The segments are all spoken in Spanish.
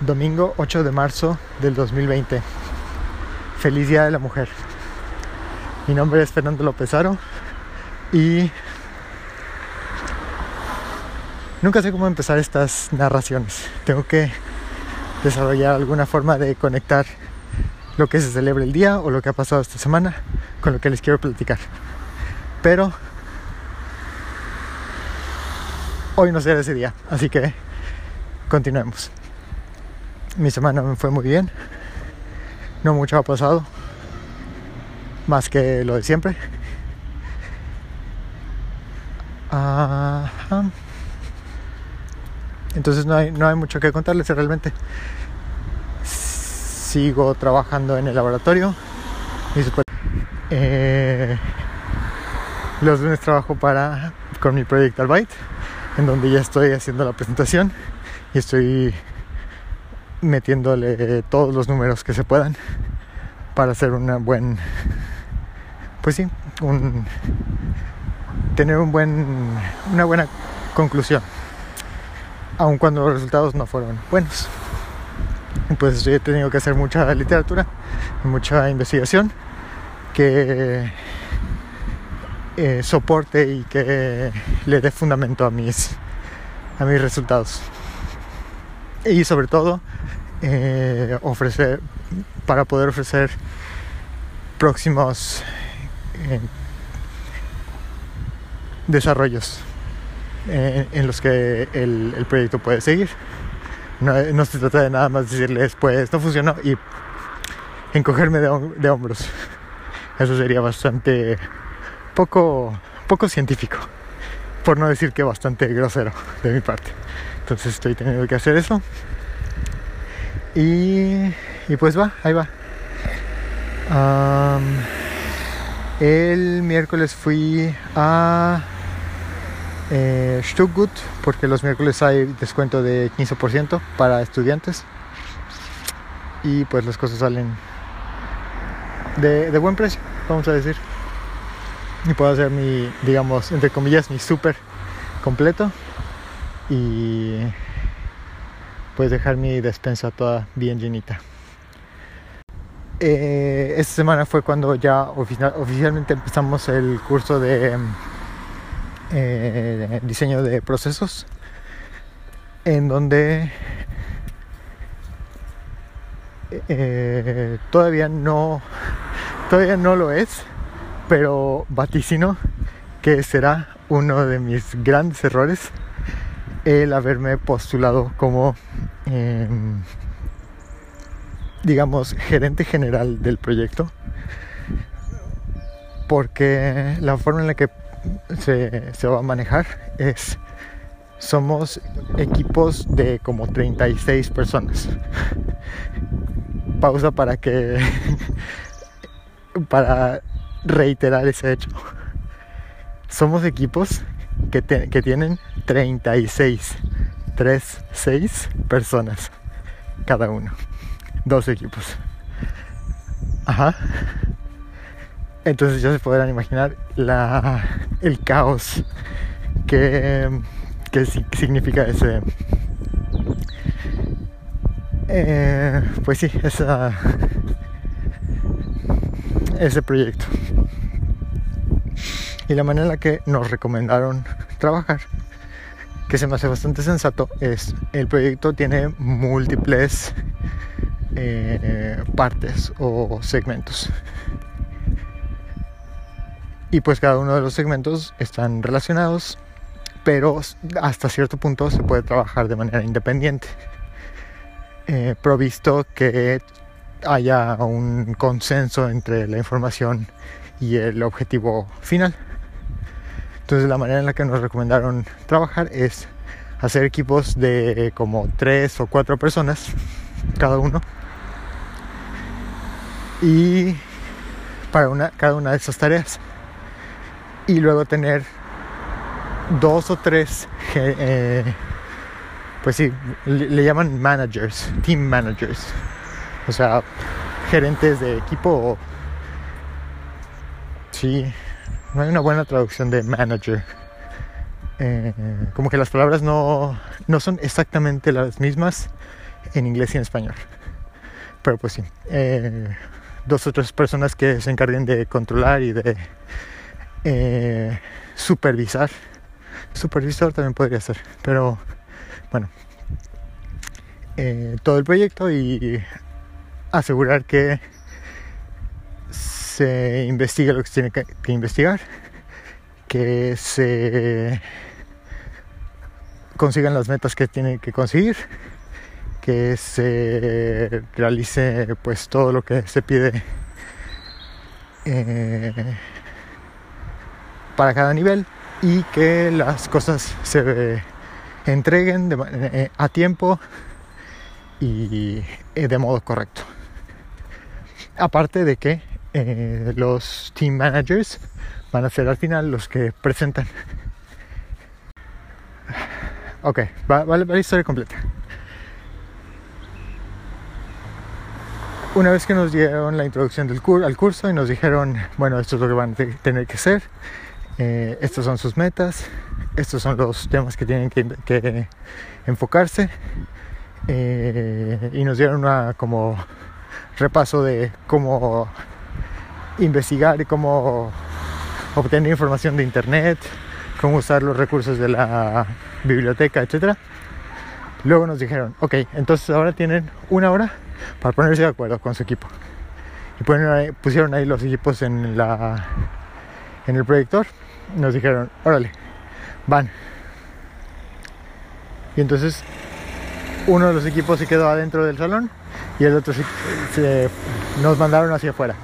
domingo 8 de marzo del 2020. Feliz Día de la Mujer. Mi nombre es Fernando López Aro y nunca sé cómo empezar estas narraciones. Tengo que desarrollar alguna forma de conectar lo que se celebra el día o lo que ha pasado esta semana con lo que les quiero platicar. Pero hoy no será ese día, así que continuemos. Mi semana me fue muy bien. No mucho ha pasado. Más que lo de siempre. Entonces no hay, no hay mucho que contarles realmente. Sigo trabajando en el laboratorio. Eh, los lunes trabajo para con mi proyecto Albite, en donde ya estoy haciendo la presentación y estoy metiéndole todos los números que se puedan para hacer una buen pues sí un tener un buen una buena conclusión aun cuando los resultados no fueron buenos. Pues he tenido que hacer mucha literatura mucha investigación que eh, soporte y que le dé fundamento a mis a mis resultados. Y sobre todo eh, ofrecer para poder ofrecer próximos eh, desarrollos eh, en los que el, proyecto puede seguir. No, se trata de nada más decirles, pues no funcionó y encogerme de, de hombros. Eso sería bastante poco, poco científico, por no decir que bastante grosero de mi parte. Entonces estoy teniendo que hacer eso. Y, pues va, ahí va. el miércoles fui a eh, Stuttgart porque los miércoles hay descuento de 15% para estudiantes. Y pues las cosas salen de, de buen precio, vamos a decir. Y puedo hacer mi, digamos, entre comillas, mi súper completo y puedes dejar mi despensa toda bien llenita. Eh, esta semana fue cuando ya oficialmente empezamos el curso de eh, diseño de procesos, en donde eh, todavía no todavía no lo es, pero vaticino que será uno de mis grandes errores el haberme postulado como, em, digamos, gerente general del proyecto. Porque la forma en la que se, se va a manejar es, somos equipos de como 36 personas. Pausa para que, para reiterar ese hecho. Somos equipos que, que tienen 36, 3, 6 personas cada uno, dos equipos. Ajá. Entonces ya se podrán imaginar la, el caos que, que significa ese, eh, pues sí, esa, ese proyecto y la manera en la que nos recomendaron trabajar, que se me hace bastante sensato, es el proyecto tiene múltiples eh, partes o segmentos. Y pues cada uno de los segmentos están relacionados, pero hasta cierto punto se puede trabajar de manera independiente. Eh, provisto que haya un consenso entre la información y el objetivo final. Entonces la manera en la que nos recomendaron trabajar es hacer equipos de como tres o cuatro personas cada uno. Y para una, cada una de esas tareas. Y luego tener dos o tres eh, pues sí le, llaman managers team managers. O sea gerentes de equipo sí no hay una buena traducción de manager. Eh, como que las palabras no, no son exactamente las mismas en inglés y en español. Pero pues sí, eh, dos o tres personas que se encarguen de controlar y de eh, supervisar. Supervisor también podría ser, pero bueno, todo el proyecto y asegurar que se investigue lo que se tiene que, investigar, que se consigan las metas que tiene que conseguir, que se realice pues todo lo que se pide eh, para cada nivel y que las cosas se entreguen eh, a tiempo y eh, de modo correcto. Aparte de que los team managers van a ser al final los que presentan Ok, va, la historia completa. Una vez que nos dieron la introducción del al curso y nos dijeron, bueno, esto es lo que van a tener que hacer, eh, estas son sus metas, estos son los temas que tienen que, enfocarse, eh, y nos dieron una como repaso de cómo investigar cómo obtener información de internet, cómo usar los recursos de la biblioteca, etc. Luego nos dijeron, ok, entonces ahora tienen una hora para ponerse de acuerdo con su equipo. Y pusieron ahí los equipos en, la, en el proyector. Nos dijeron, órale, van. Y entonces uno de los equipos se quedó adentro del salón y el otro se, nos mandaron hacia afuera.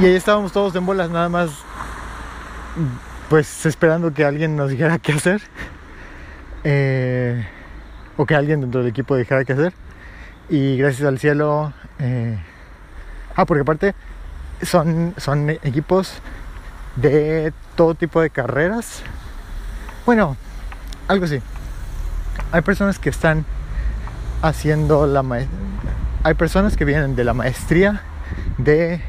Y ahí estábamos todos en bolas, nada más pues esperando que alguien nos dijera qué hacer. Eh, o que alguien dentro del equipo dijera qué hacer. Y gracias al cielo... Eh, ah, porque aparte son, son equipos de todo tipo de carreras. Bueno, algo así. Hay personas que están haciendo la maestría. Hay personas que vienen de la maestría de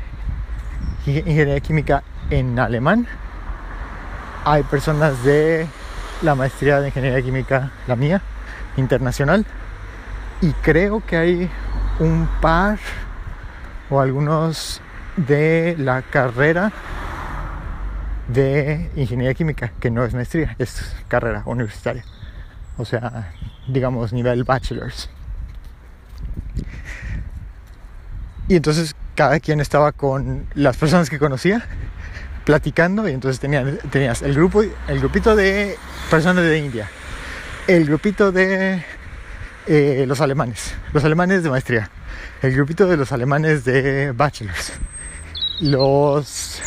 ingeniería química en alemán hay personas de la maestría de ingeniería química, la mía, internacional, y creo que hay un par o algunos de la carrera de ingeniería química, que no es maestría, es carrera universitaria. O sea, digamos nivel bachelor's. Y entonces cada quien estaba con las personas que conocía platicando y entonces tenías, tenías el grupo, el grupito de personas de India, el grupito de eh, los alemanes, los alemanes de maestría, el grupito de los alemanes de bachelors, los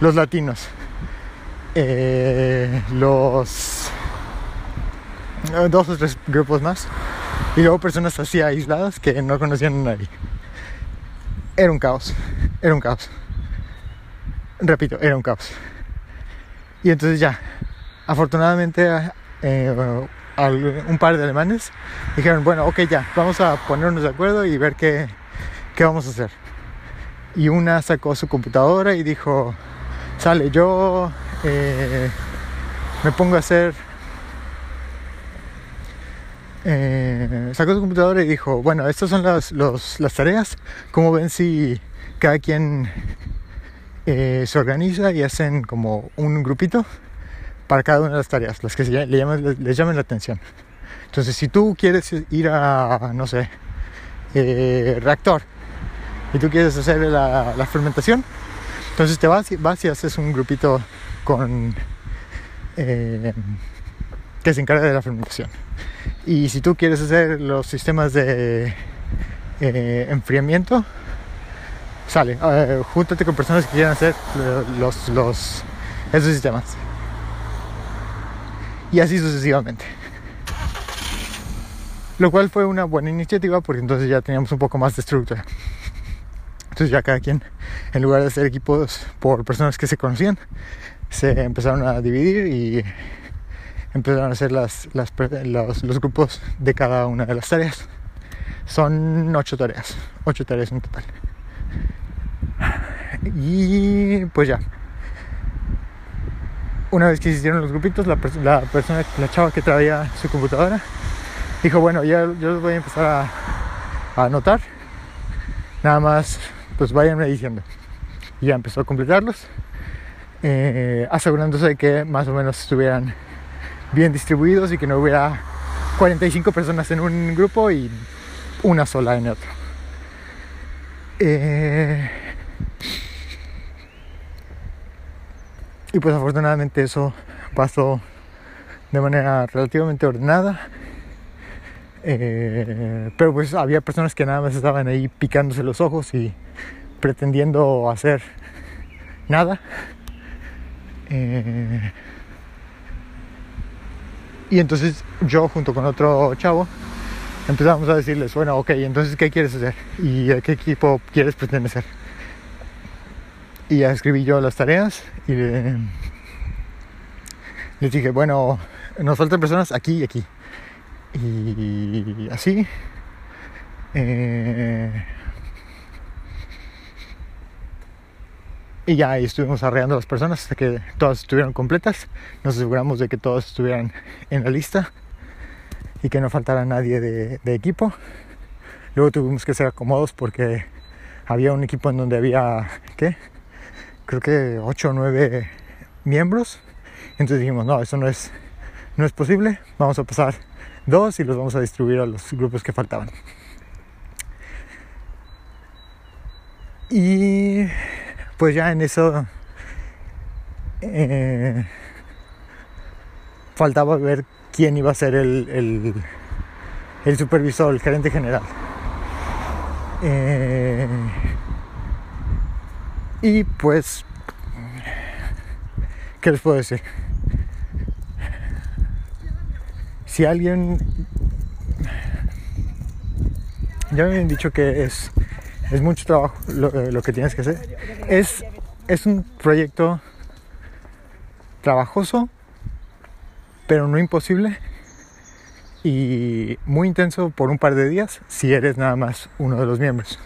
los latinos, eh, los dos o tres grupos más y luego personas así aisladas que no conocían a nadie era un caos, era un caos. Repito, era un caos. Y entonces ya, afortunadamente eh, un par de alemanes dijeron, bueno, ok, ya, vamos a ponernos de acuerdo y ver qué, qué vamos a hacer. Y una sacó su computadora y dijo, sale, yo eh, me pongo a hacer eh, sacó su computadora y dijo, bueno, estas son las, las tareas, ¿cómo ven si cada quien eh, se organiza y hacen como un grupito para cada una de las tareas, las que le les llamen la atención? Entonces, si tú quieres ir a, no sé, eh, reactor y tú quieres hacer la, la, fermentación, entonces te vas y, vas y haces un grupito con que se encarga de la fermentación. Y si tú quieres hacer los sistemas de eh, enfriamiento, sale, uh, júntate con personas que quieran hacer los, los, esos sistemas. Y así sucesivamente. Lo cual fue una buena iniciativa porque entonces ya teníamos un poco más de estructura. Entonces ya cada quien, en lugar de hacer equipos por personas que se conocían, se empezaron a dividir y empezaron a hacer las, los, grupos de cada una de las tareas. Son ocho tareas, ocho tareas en total. Y pues ya. una vez que se hicieron los grupitos, la, la persona, la chava que traía su computadora, dijo, bueno, ya yo los voy a empezar a, a anotar. Nada más, pues váyanme diciendo. Y ya empezó a completarlos, eh, asegurándose de que más o menos estuvieran bien distribuidos y que no hubiera 45 personas en un grupo y una sola en otro. Eh, y pues afortunadamente eso pasó de manera relativamente ordenada. Eh, pero pues había personas que nada más estaban ahí picándose los ojos y pretendiendo hacer nada. Eh, y entonces yo junto con otro chavo empezamos a decirles, bueno, ok, entonces ¿qué quieres hacer? ¿Y a qué equipo quieres pertenecer? Y ya escribí yo las tareas y les dije, bueno, nos faltan personas aquí y aquí. Y así. Eh, y ya estuvimos arreando las personas hasta que todas estuvieron completas. Nos aseguramos de que todas estuvieran en la lista y que no faltara nadie de, equipo. Luego tuvimos que ser acomodos porque había un equipo en donde había, ¿qué? creo que 8 o 9 miembros. Entonces dijimos, no, eso no es, no es posible. Vamos a pasar dos y los vamos a distribuir a los grupos que faltaban. Y pues ya en eso eh, faltaba ver quién iba a ser el, el, supervisor, el gerente general. Eh, y pues, ¿qué les puedo decir? Si alguien... Ya me habían dicho que es, es mucho trabajo lo, eh, lo que tienes que hacer. Es, es un proyecto trabajoso, pero no imposible y muy intenso por un par de días si eres nada más uno de los miembros.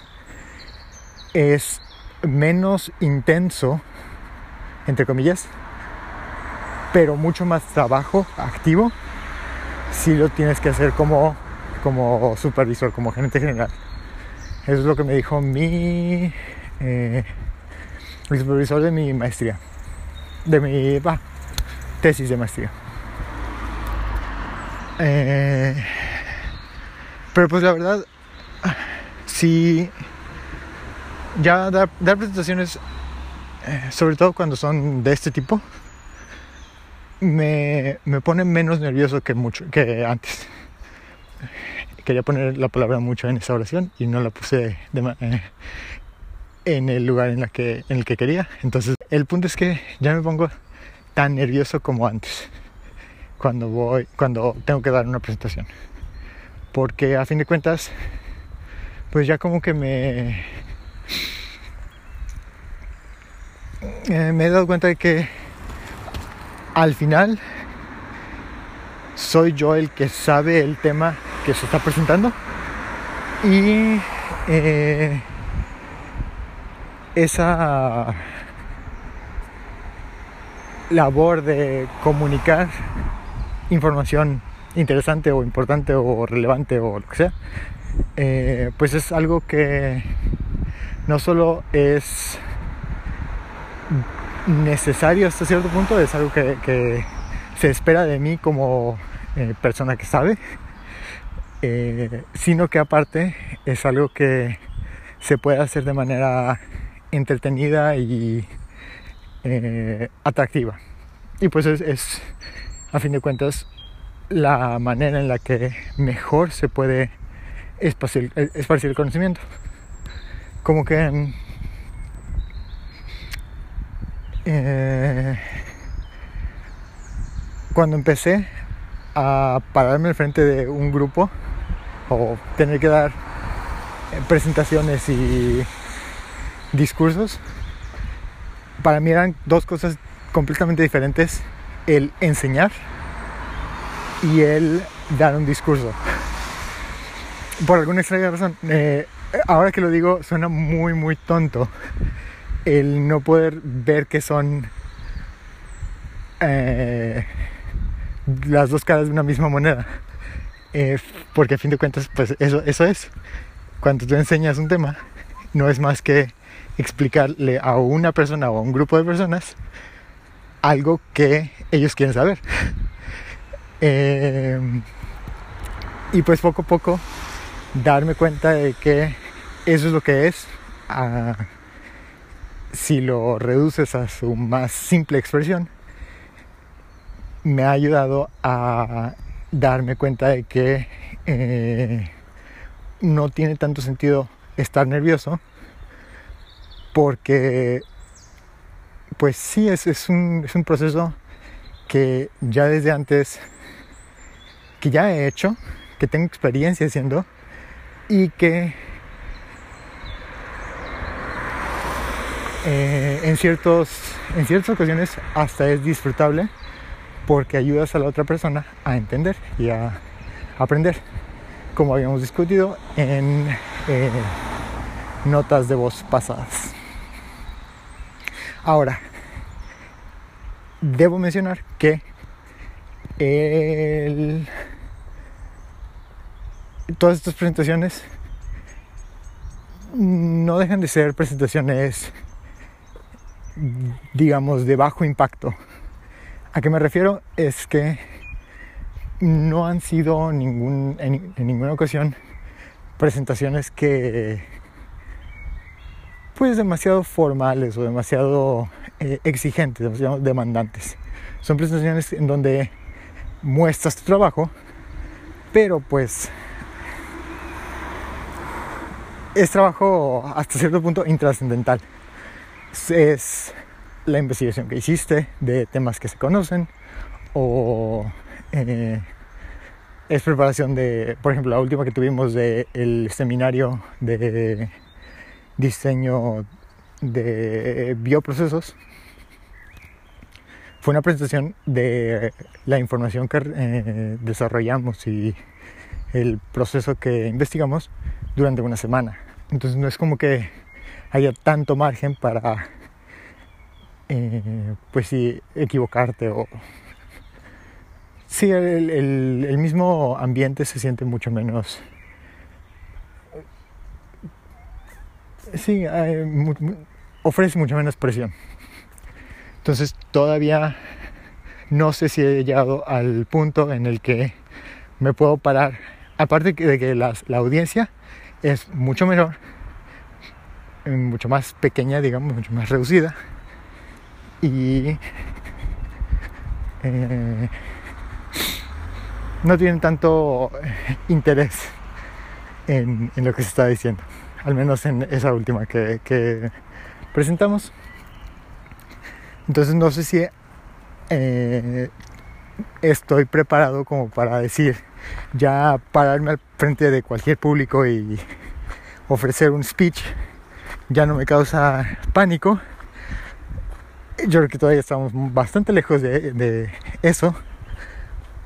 Es menos intenso, entre comillas, pero mucho más trabajo activo si lo tienes que hacer como, como supervisor, como gerente general. Eso es lo que me dijo mi eh, supervisor de mi maestría, de mi tesis de maestría. Eh, pero pues la verdad, si ya dar, presentaciones, eh, sobre todo cuando son de este tipo, me, me pone menos nervioso que, mucho, que antes. Quería poner la palabra mucho en esa oración y no la puse eh, en el lugar en, la que, en el que quería. Entonces, el punto es que ya me pongo tan nervioso como antes cuando voy cuando tengo que dar una presentación porque a fin de cuentas pues ya como que me eh, me he dado cuenta de que al final soy yo el que sabe el tema que se está presentando. Y eh, esa labor de comunicar información interesante o importante o relevante o lo que sea, eh, pues es algo que no solo es necesario hasta cierto punto, es algo que, se espera de mí como eh, persona que sabe, eh, sino que aparte es algo que se puede hacer de manera entretenida y atractiva. Y pues es, a fin de cuentas, la manera en la que mejor se puede esparcir, el conocimiento. Como que mm, eh, cuando empecé a pararme al frente de un grupo o tener que dar presentaciones y discursos, para mí eran dos cosas completamente diferentes el enseñar y el dar un discurso. Por alguna extraña razón, eh, ahora que lo digo, suena muy, muy tonto el no poder ver que son eh, las dos caras de una misma moneda. Eh, porque a fin de cuentas, pues eso, eso es. Cuando tú enseñas un tema, no es más que explicarle a una persona o a un grupo de personas algo que ellos quieren saber. Eh, y pues poco a poco darme cuenta de que eso es lo que es. Ah, si lo reduces a su más simple expresión, me ha ayudado a darme cuenta de que eh, no tiene tanto sentido estar nervioso porque pues sí es, es, un, es un proceso que ya desde antes que ya he hecho que tengo experiencia haciendo y que eh, en, ciertos, en ciertas ocasiones hasta es disfrutable porque ayudas a la otra persona a entender y a aprender, como habíamos discutido en eh, notas de voz pasadas. Ahora, debo mencionar que todas estas presentaciones no dejan de ser presentaciones, digamos, de bajo impacto ¿A qué me refiero? Es que no han sido en, ninguna ocasión presentaciones que pues demasiado formales o demasiado eh, exigentes, demasiado demandantes. Son presentaciones en donde muestras tu trabajo, pero pues es trabajo hasta cierto punto intrascendental. Es la investigación que hiciste de temas que se conocen o eh, es preparación de, por ejemplo, la última que tuvimos del seminario de diseño de bioprocesos fue una presentación de la información que eh, desarrollamos y el proceso que investigamos durante una semana. Entonces no es como que haya tanto margen para eh, pues sí, equivocarte o... Sí, el, mismo ambiente se siente mucho menos... Sí, ofrece mucha menos presión. Entonces todavía no sé si he llegado al punto en el que me puedo parar. Aparte de que la, la audiencia es mucho menor, mucho más pequeña, digamos, mucho más reducida y eh, no tienen tanto interés en, lo que se está diciendo, al menos en esa última que, presentamos. Entonces no sé si eh, estoy preparado como para decir, ya pararme al frente de cualquier público y ofrecer un speech ya no me causa pánico yo creo que todavía estamos bastante lejos de, eso,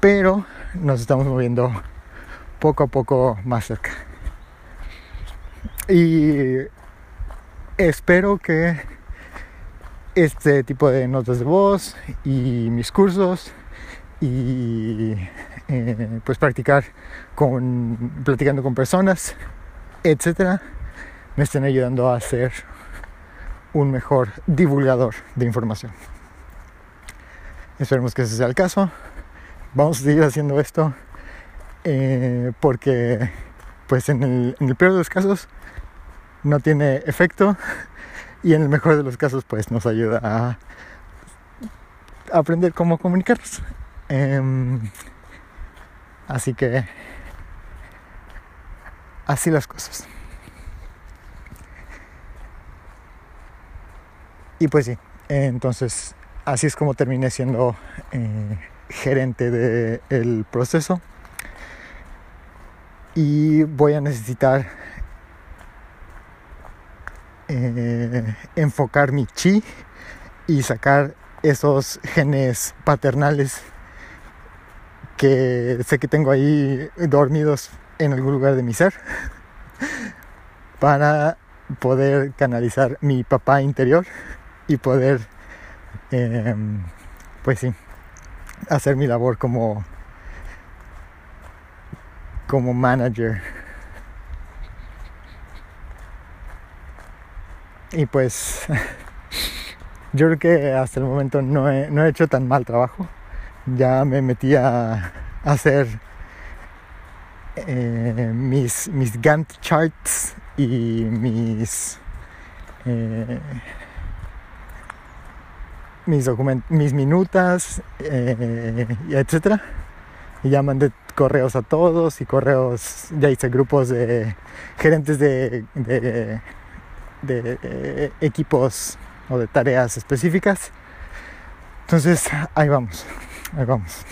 pero nos estamos moviendo poco a poco más cerca. Y espero que este tipo de notas de voz y mis cursos y eh, pues practicar con platicando con personas etcétera me estén ayudando a hacer un mejor divulgador de información. Esperemos que ese sea el caso. Vamos a seguir haciendo esto eh, porque pues en el, en el peor de los casos no tiene efecto y en el mejor de los casos pues nos ayuda a aprender cómo comunicarnos. Em, así que así las cosas. Y pues sí, entonces así es como terminé siendo eh, gerente del proceso. Y voy a necesitar eh, enfocar mi chi y sacar esos genes paternales que sé que tengo ahí dormidos en algún lugar de mi ser para poder canalizar mi papá interior y poder em, pues sí, hacer mi labor como, como manager. Y pues yo creo que hasta el momento no he, no he hecho tan mal trabajo. Ya me metí a, hacer eh, mis, mis Gantt charts y mis eh, mis, mis minutas, eh, etcétera. Y ya mandé correos a todos y correos, ya hice grupos de gerentes de, de, de equipos o de tareas específicas. Entonces, ahí vamos, ahí vamos.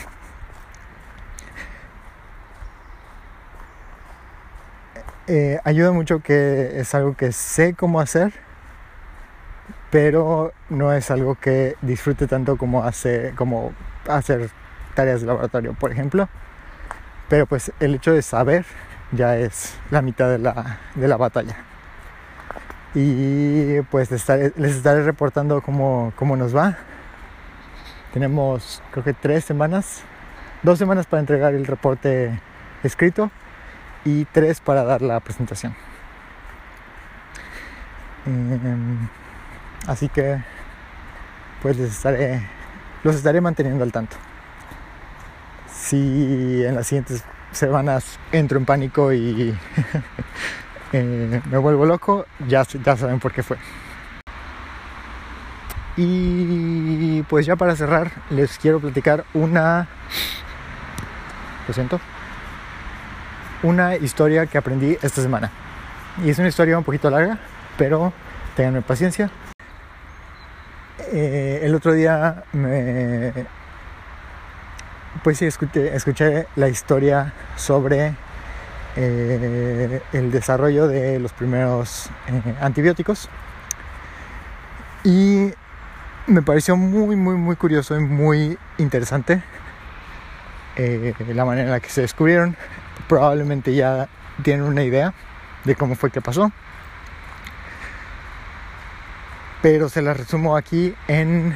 Eh, ayuda mucho que es algo que sé cómo hacer pero no es algo que disfrute tanto como, hace, como hacer tareas de laboratorio, por ejemplo. Pero pues el hecho de saber ya es la mitad de la, de la batalla. Y pues les estaré, reportando cómo, cómo nos va. Tenemos creo que tres semanas, dos semanas para entregar el reporte escrito y tres para dar la presentación. Em, Así que pues les estaré, los estaré manteniendo al tanto. Si en las siguientes semanas entro en pánico y eh, me vuelvo loco, ya, ya saben por qué fue. Y pues ya para cerrar, les quiero platicar una. Lo siento. Una historia que aprendí esta semana. Y es una historia un poquito larga, pero tenganme paciencia. Eh, el otro día me, pues sí, escuché, la historia sobre eh, el desarrollo de los primeros eh, antibióticos y me pareció muy, muy, muy curioso y muy interesante la manera en la que se descubrieron. Probablemente ya tienen una idea de cómo fue que pasó pero se las resumo aquí en,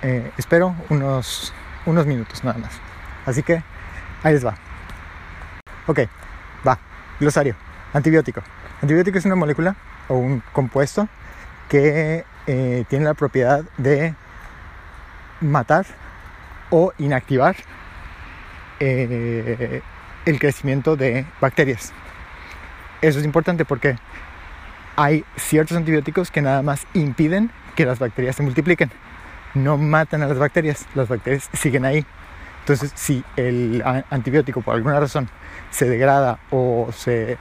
eh, espero, unos, unos minutos nada más. Así que ahí les va. Ok, va, glosario, antibiótico. Antibiótico es una molécula o un compuesto que eh, tiene la propiedad de matar o inactivar eh, el crecimiento de bacterias. Eso es importante porque hay ciertos antibióticos que nada más impiden que las bacterias se multipliquen. No matan a las bacterias, las bacterias siguen ahí. Entonces, si el antibiótico por alguna razón se degrada o se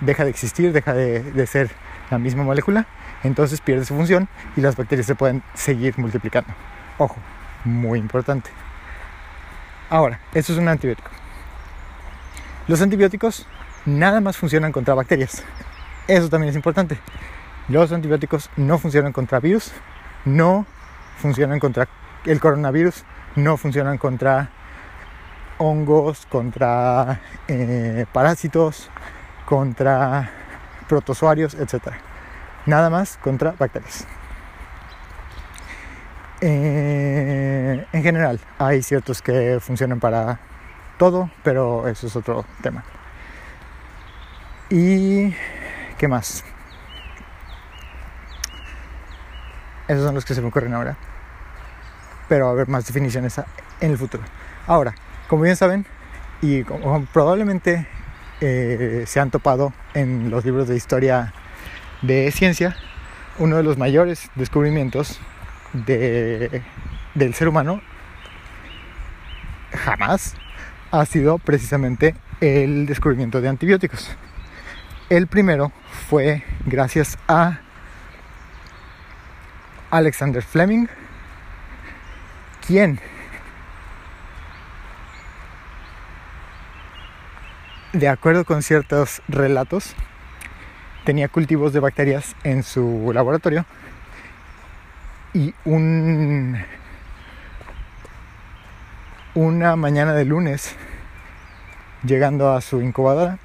deja de existir, deja de, ser la misma molécula, entonces pierde su función y las bacterias se pueden seguir multiplicando. Ojo, muy importante. Ahora, esto es un antibiótico. Los antibióticos nada más funcionan contra bacterias. Eso también es importante. Los antibióticos no funcionan contra virus, no funcionan contra el coronavirus, no funcionan contra hongos, contra eh, parásitos, contra protozoarios, etc. Nada más contra bacterias. Eh, en general, hay ciertos que funcionan para todo, pero eso es otro tema. Y ¿Qué más? Esos son los que se me ocurren ahora. Pero va a haber más definiciones en el futuro. Ahora, como bien saben, y como probablemente eh, se han topado en los libros de historia de ciencia, uno de los mayores descubrimientos de, del ser humano jamás ha sido precisamente el descubrimiento de antibióticos. El primero fue gracias a Alexander Fleming, quien de acuerdo con ciertos relatos, tenía cultivos de bacterias en su laboratorio y un, una mañana de lunes, llegando a su incubadora,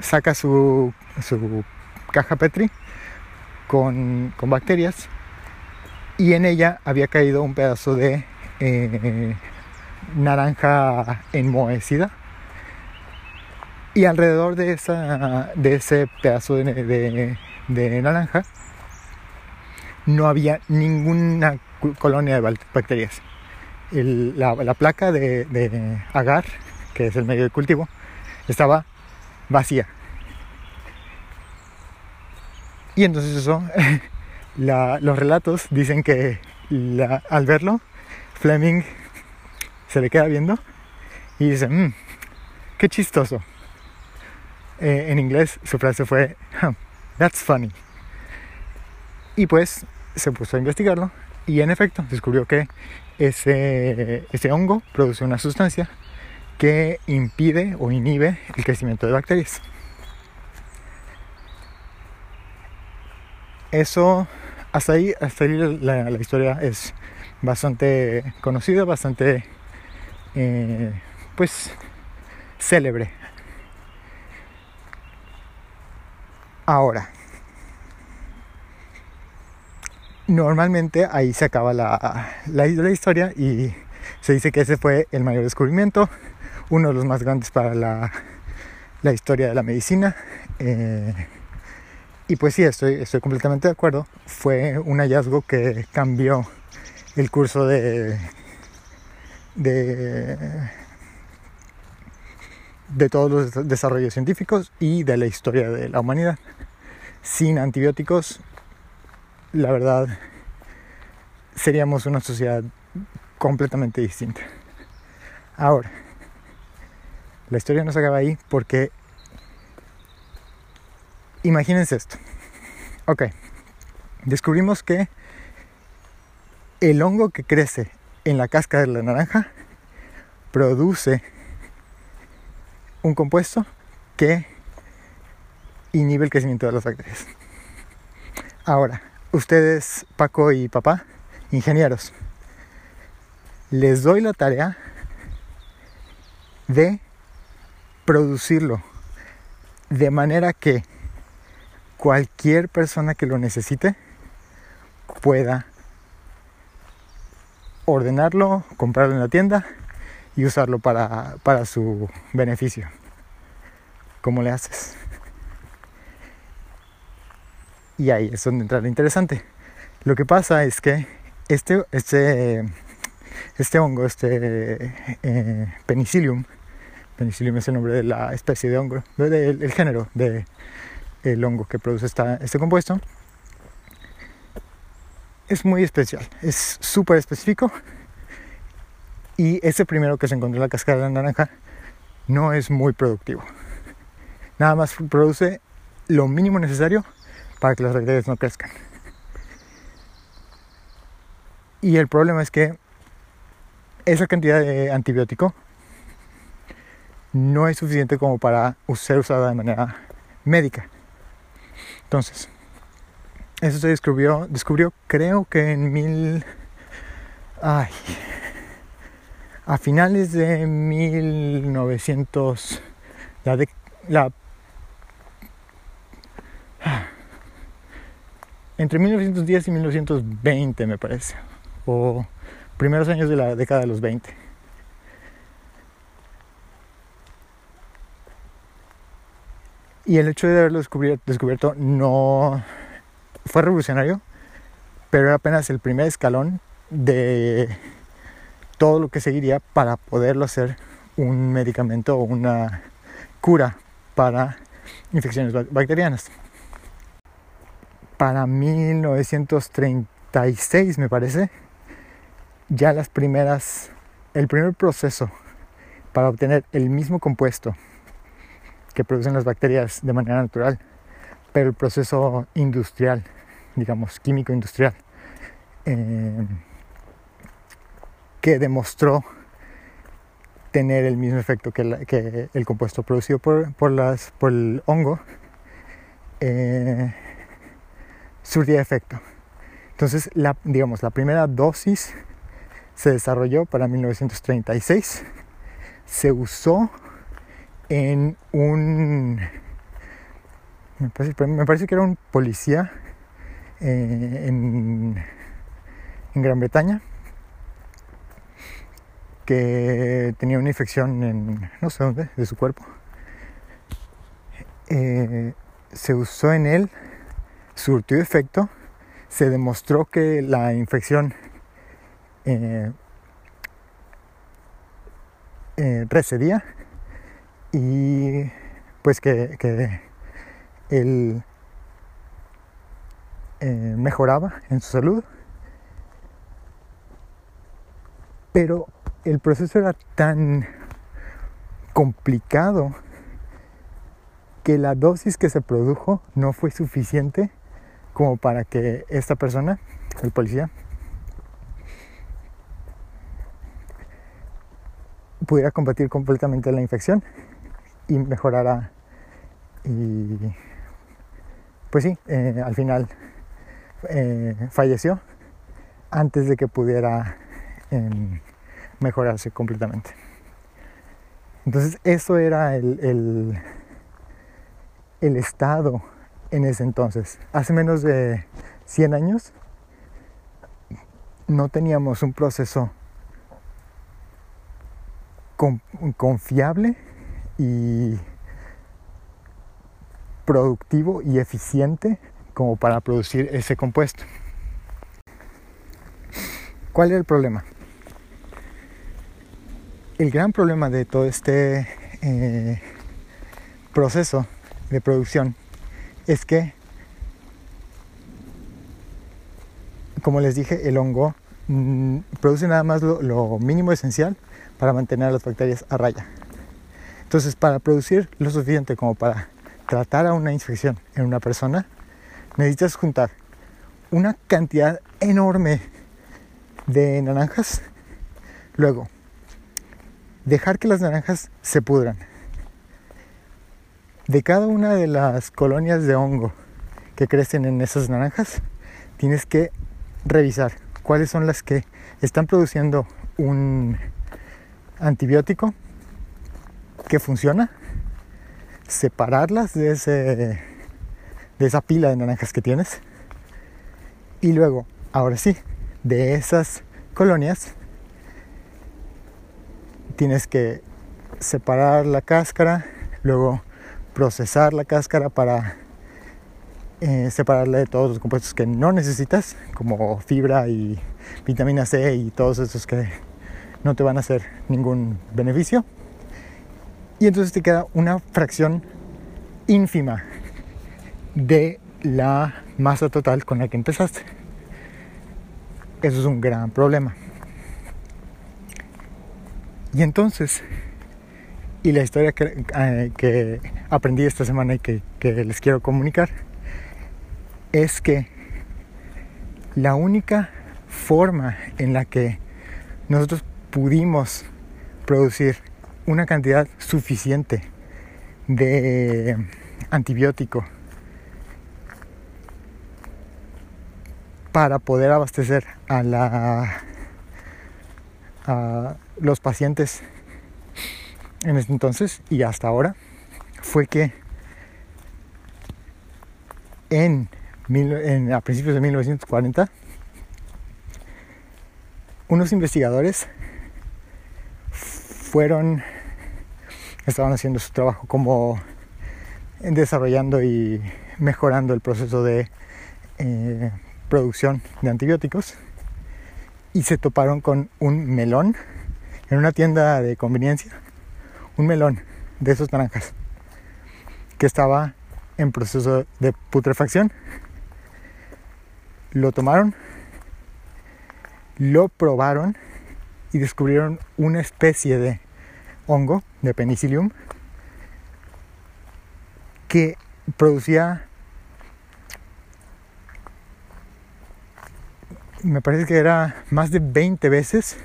saca su su caja Petri con, bacterias y en ella había caído un pedazo de eh, naranja enmohecida y alrededor de, esa, de ese pedazo de, naranja no había ninguna colonia de bacterias. la, placa de, agar, que es el medio de cultivo, estaba vacía. Y entonces eso, los relatos dicen que al verlo, Fleming se le queda viendo y dice, mmm, qué chistoso. Eh, en inglés su frase fue, that's funny. Y pues se puso a investigarlo y en efecto descubrió que ese, ese hongo produce una sustancia que impide o inhibe el crecimiento de bacterias. Eso, hasta ahí, hasta ahí la, historia es bastante conocida, bastante, eh, pues, célebre. Ahora, normalmente ahí se acaba la, la, historia y se dice que ese fue el mayor descubrimiento, uno de los más grandes para la, la historia de la medicina. Eh, y pues sí, estoy, estoy completamente de acuerdo. Fue un hallazgo que cambió el curso de, de, de todos los desarrollos científicos y de la historia de la humanidad. Sin antibióticos, la verdad, seríamos una sociedad completamente distinta. Ahora, la historia no se acaba ahí porque imagínense esto. Ok, descubrimos que el hongo que crece en la cáscara de la naranja produce un compuesto que inhibe el crecimiento de las bacterias. Ahora, ustedes, Paco y papá, ingenieros, les doy la tarea de producirlo de manera que cualquier persona que lo necesite pueda ordenarlo, comprarlo en la tienda y usarlo para, para su beneficio. ¿Cómo le haces? Y ahí es donde entra lo interesante. Lo que pasa es que este, este, este hongo, este eh, penicillium, penicillium es el nombre de la especie de hongo, del género de el hongo que produce este compuesto, es muy especial, es súper específico y ese primero que se encontró en la cascada de la naranja no es muy productivo. Nada más produce lo mínimo necesario para que las bacterias no crezcan. Y el problema es que esa cantidad de antibiótico no es suficiente como para ser usada de manera médica. Entonces, eso se descubrió, descubrió creo que en mil... Ay, a finales de 1900, la, de, la entre 1910 y 1920 me parece, o primeros años de la década de los 20. Y el hecho de haberlo descubierto, no fue revolucionario, pero era apenas el primer escalón de todo lo que seguiría para poderlo hacer un medicamento o una cura para infecciones bacterianas. Para 1936 me parece, ya las primeras, el primer proceso para obtener el mismo compuesto que producen las bacterias de manera natural, pero el proceso industrial, digamos, químico industrial, eh, que demostró tener el mismo efecto que, el compuesto producido por, las, por el hongo, eh, efecto. Entonces, la, digamos, la primera dosis se desarrolló para 1936. Se usó en un... Me parece, que era un policía eh, en, en Gran Bretaña que tenía una infección en no sé dónde de su cuerpo. Eh, se usó en él, surtió efecto, se demostró que la infección eh, eh, recedía y pues que, que él mejoraba en su salud. Pero el proceso era tan complicado que la dosis que se produjo no fue suficiente como para que esta persona, el policía, pudiera combatir completamente la infección y mejorara y pues sí, eh, al final eh, falleció antes de que pudiera em, mejorarse completamente. Entonces eso era el, el, estado en ese entonces. Hace menos de 100 años no teníamos un proceso confiable productivo y eficiente como para producir ese compuesto. ¿Cuál era el problema? el gran problema de todo este eh, proceso de producción es que, como les dije, el hongo mm, produce nada más lo, mínimo esencial para mantener a las bacterias a raya. Entonces, para producir lo suficiente como para tratar a una infección en una persona, necesitas juntar una cantidad enorme de naranjas, luego dejar que las naranjas se pudran. De cada una de las colonias de hongo que crecen en esas naranjas, tienes que revisar cuáles son las que están produciendo un antibiótico que funciona, separarlas de, ese, de esa pila de naranjas que tienes y luego, ahora sí, de esas colonias tienes que separar la cáscara, luego procesar la cáscara para eh, separarla de todos los compuestos que no necesitas, como fibra y vitamina C y todos esos que no te van a hacer ningún beneficio. Y entonces te queda una fracción ínfima de la masa total con la que empezaste. Eso es un gran problema. Y entonces, y la historia que, que aprendí esta semana y que, que les quiero comunicar, es que la única forma en la que nosotros pudimos producir una cantidad suficiente de antibiótico para poder abastecer a la a los pacientes en ese entonces y hasta ahora fue que en, a principios de 1940 unos investigadores fueron estaban haciendo su trabajo como desarrollando y mejorando el proceso de eh, producción de antibióticos y se toparon con un melón en una tienda de conveniencia, un melón de esos naranjas que estaba en proceso de putrefacción. Lo tomaron, lo probaron y descubrieron una especie de hongo de penicillium que producía me parece que era más de 20 veces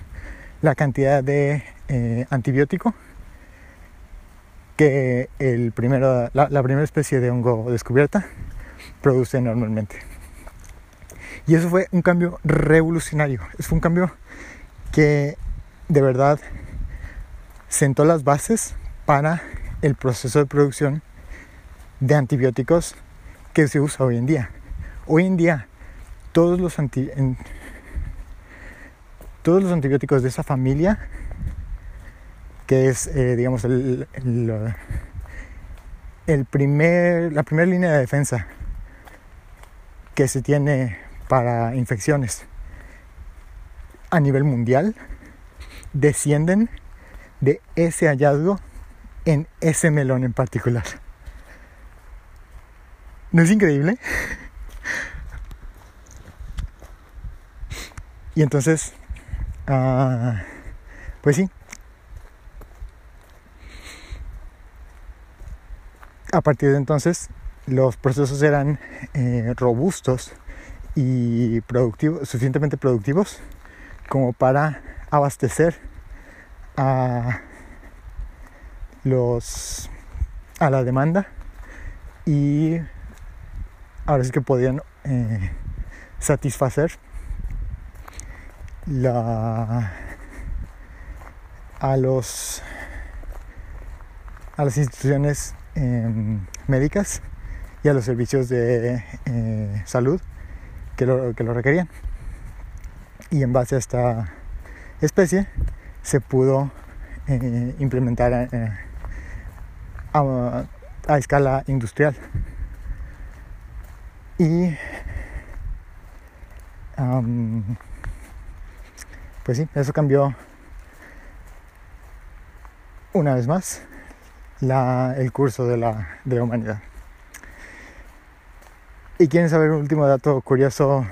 la cantidad de eh, antibiótico que el primero, la, primera especie de hongo descubierta produce normalmente. Y eso fue un cambio revolucionario. Es un cambio que de verdad sentó las bases para el proceso de producción de antibióticos que se usa hoy en día. Hoy en día todos los todos los antibióticos de esa familia, que es, eh, digamos, el, primer, la primera línea de defensa que se tiene para infecciones a nivel mundial, descienden de ese hallazgo en ese melón en particular. ¿No es increíble? Y entonces, uh, pues sí. A partir de entonces, los procesos eran eh, robustos y productivos, suficientemente productivos como para abastecer a los a la demanda y ahora sí que podían eh, satisfacer la, a los a las instituciones em, médicas y a los servicios de eh, salud que lo, que lo requerían. Y en base a esta especie se pudo eh, implementar eh, a, escala industrial y pues sí, eso cambió una vez más el curso de la, humanidad. ¿Y quieren saber un último dato curioso,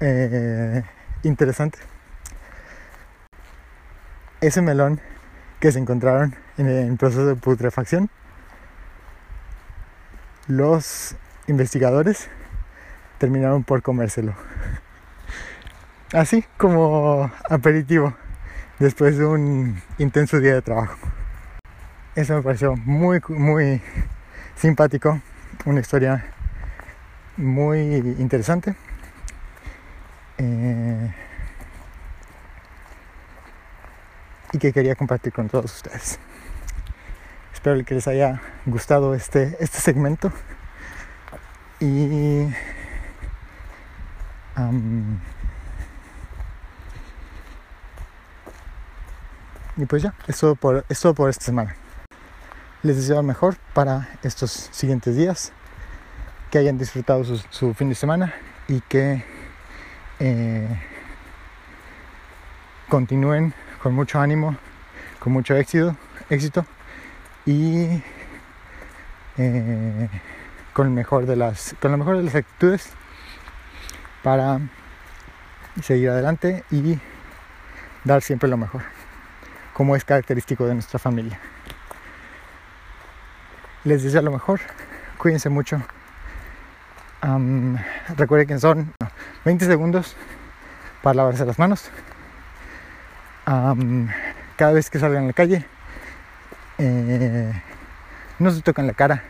eh, interesante? Ese melón que se encontraron en el proceso de putrefacción, los investigadores terminaron por comérselo así como aperitivo después de un intenso día de trabajo. Eso me pareció muy, muy simpático, una historia muy interesante. Eh, y que quería compartir con todos ustedes. Espero que les haya gustado este, este segmento. Y Y pues ya, es todo por, por esta semana. Les deseo lo mejor para estos siguientes días, que hayan disfrutado su, fin de semana y que eh, continúen con mucho ánimo, con mucho éxito, éxito y eh, con, mejor de las, con la mejor de las actitudes para seguir adelante y dar siempre lo mejor como es característico de nuestra familia. Les deseo lo mejor, cuídense mucho. recuerden que son 20 segundos para lavarse las manos. Cada vez que salgan a la calle, eh, no se tocan la cara.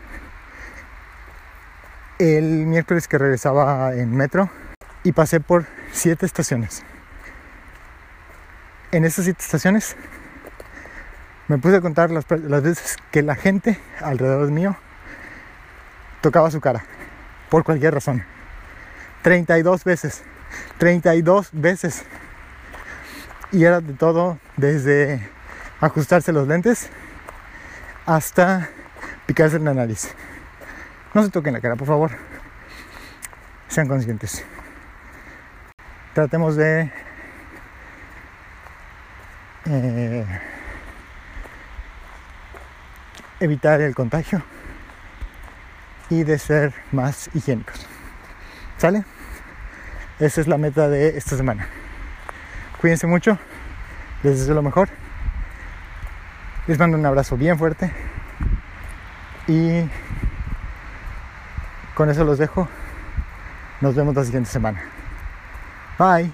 El miércoles que regresaba en metro y pasé por siete estaciones. En esas siete estaciones me puse a contar las, veces que la gente alrededor mío tocaba su cara, por cualquier razón. 32 veces, 32 veces. Y era de todo, desde ajustarse los lentes hasta picarse en la nariz. No se toquen la cara, por favor. Sean conscientes. Tratemos de... Eh, evitar el contagio y de ser más higiénicos. ¿Sale? Esa es la meta de esta semana. Cuídense mucho, les deseo lo mejor. Les mando un abrazo bien fuerte y con eso los dejo. Nos vemos la siguiente semana. Bye.